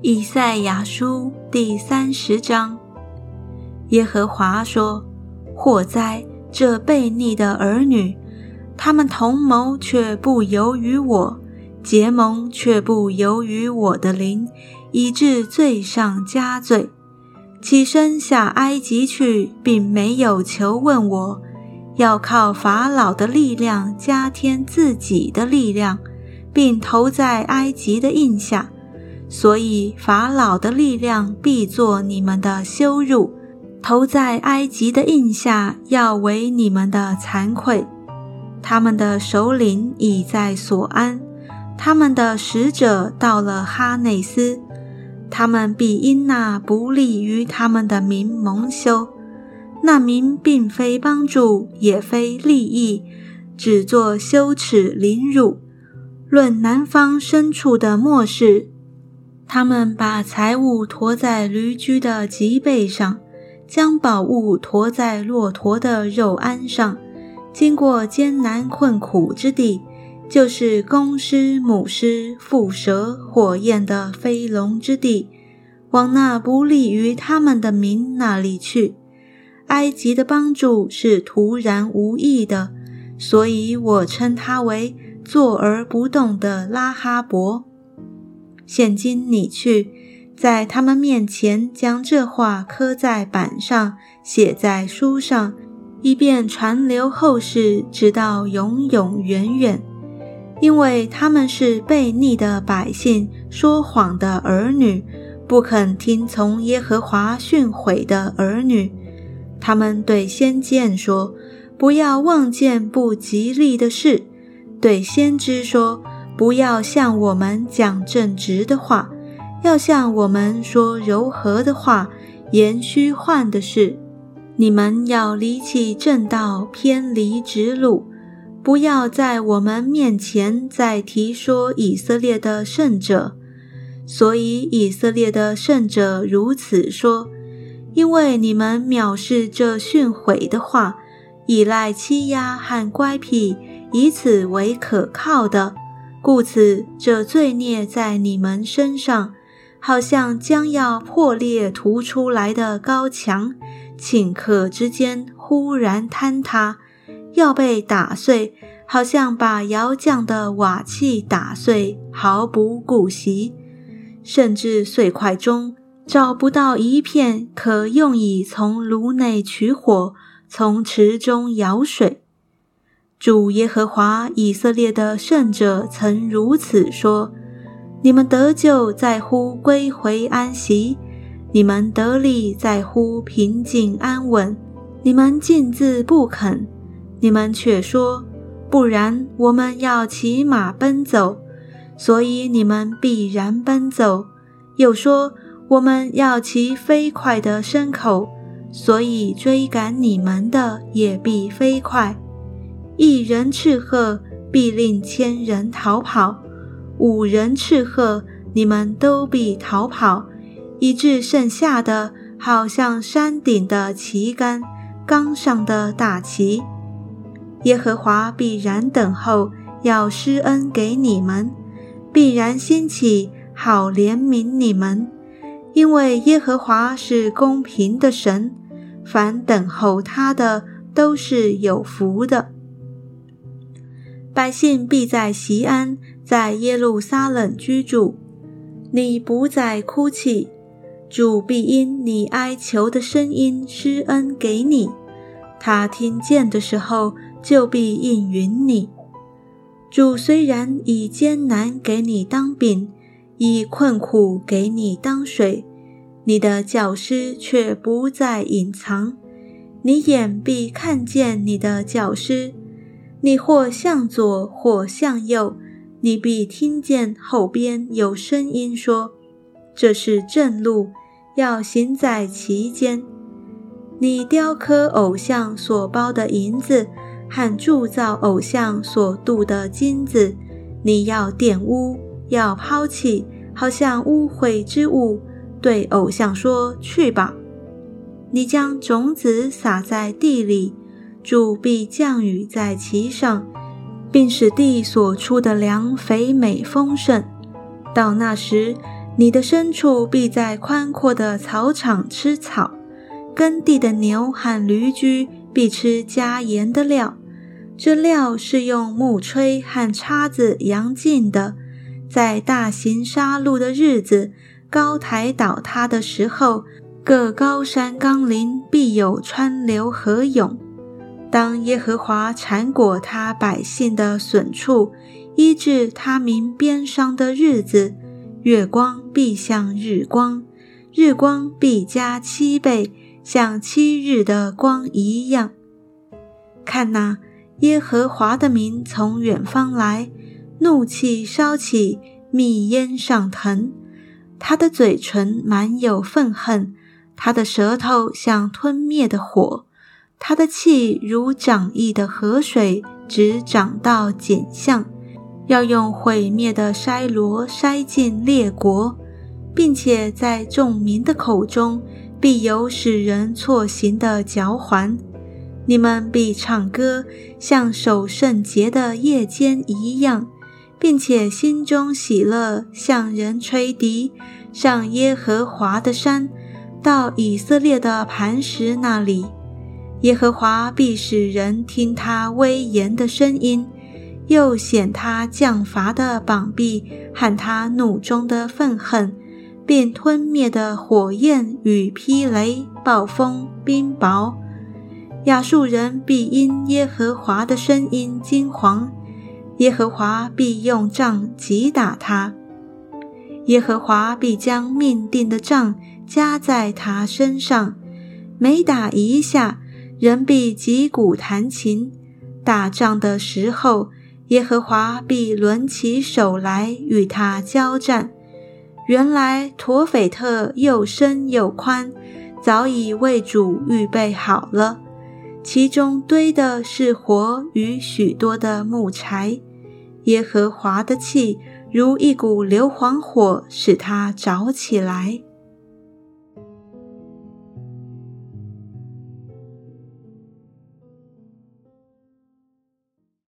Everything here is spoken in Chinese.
以赛亚书第三十章，耶和华说：“祸哉，这悖逆的儿女！他们同谋，却不由于我；结盟，却不由于我的灵，以致罪上加罪。起身下埃及去，并没有求问我，要靠法老的力量加添自己的力量，并投在埃及的印下。”所以法老的力量必作你们的羞辱，投在埃及的印下要为你们的惭愧。他们的首领已在所安，他们的使者到了哈内斯，他们必因那不利于他们的民蒙羞。那民并非帮助，也非利益，只作羞耻凌辱。论南方深处的末世。他们把财物驮在驴驹的脊背上，将宝物驮在骆驼的肉鞍上，经过艰难困苦之地，就是公狮、母狮、蝮蛇、火焰的飞龙之地，往那不利于他们的民那里去。埃及的帮助是突然无意的，所以我称他为坐而不动的拉哈伯。现今你去，在他们面前将这话刻在板上，写在书上，以便传流后世，直到永永远远。因为他们是悖逆的百姓，说谎的儿女，不肯听从耶和华训诲的儿女。他们对先见说：“不要望见不吉利的事。”对先知说。不要向我们讲正直的话，要向我们说柔和的话，言虚幻的事。你们要离弃正道，偏离直路，不要在我们面前再提说以色列的圣者。所以以色列的圣者如此说：因为你们藐视这训诲的话，依赖欺压和乖僻，以此为可靠的。故此，这罪孽在你们身上，好像将要破裂突出来的高墙，顷刻之间忽然坍塌，要被打碎，好像把窑匠的瓦器打碎，毫不顾惜，甚至碎块中找不到一片可用以从炉内取火，从池中舀水。主耶和华以色列的圣者曾如此说：“你们得救在乎归回安息，你们得力在乎平静安稳。你们尽自不肯，你们却说：不然，我们要骑马奔走，所以你们必然奔走；又说：我们要骑飞快的牲口，所以追赶你们的也必飞快。”一人斥喝，必令千人逃跑；五人斥喝，你们都必逃跑，以致剩下的好像山顶的旗杆，冈上的大旗。耶和华必然等候，要施恩给你们；必然兴起，好怜悯你们。因为耶和华是公平的神，凡等候他的都是有福的。百姓必在西安，在耶路撒冷居住。你不再哭泣，主必因你哀求的声音施恩给你。他听见的时候，就必应允你。主虽然以艰难给你当饼，以困苦给你当水，你的教师却不再隐藏。你眼必看见你的教师。你或向左，或向右，你必听见后边有声音说：“这是正路，要行在其间。”你雕刻偶像所包的银子，和铸造偶像所镀的金子，你要玷污，要抛弃，好像污秽之物，对偶像说：“去吧。”你将种子撒在地里。主必降雨在其上，并使地所出的粮肥美丰盛。到那时，你的牲畜必在宽阔的草场吃草，耕地的牛和驴驹必吃加盐的料。这料是用木锤和叉子扬进的。在大型杀戮的日子，高台倒塌的时候，各高山冈林必有川流河涌。当耶和华铲果他百姓的损处，医治他民边伤的日子，月光必像日光，日光必加七倍，像七日的光一样。看哪，耶和华的名从远方来。怒气烧起，密烟上腾，他的嘴唇满有愤恨，他的舌头像吞灭的火，他的气如涨溢的河水，直涨到减相，要用毁灭的筛罗筛尽列国，并且在众民的口中必有使人错行的嚼环。你们必唱歌，像守圣节的夜间一样。并且心中喜乐，向人吹笛，上耶和华的山，到以色列的磐石那里。耶和华必使人听他威严的声音，又显他降罚的膀臂喊他怒中的愤恨，并吞灭的火焰与霹雷、暴风、冰雹。亚述人必因耶和华的声音惊惶。耶和华必用杖击打他，耶和华必将命定的杖加在他身上。每打一下，人必击鼓弹琴。打仗的时候，耶和华必抡起手来与他交战。原来陀斐特又深又宽，早已为主预备好了，其中堆的是火与许多的木柴。耶和华的气如一股硫磺火，使他着起来。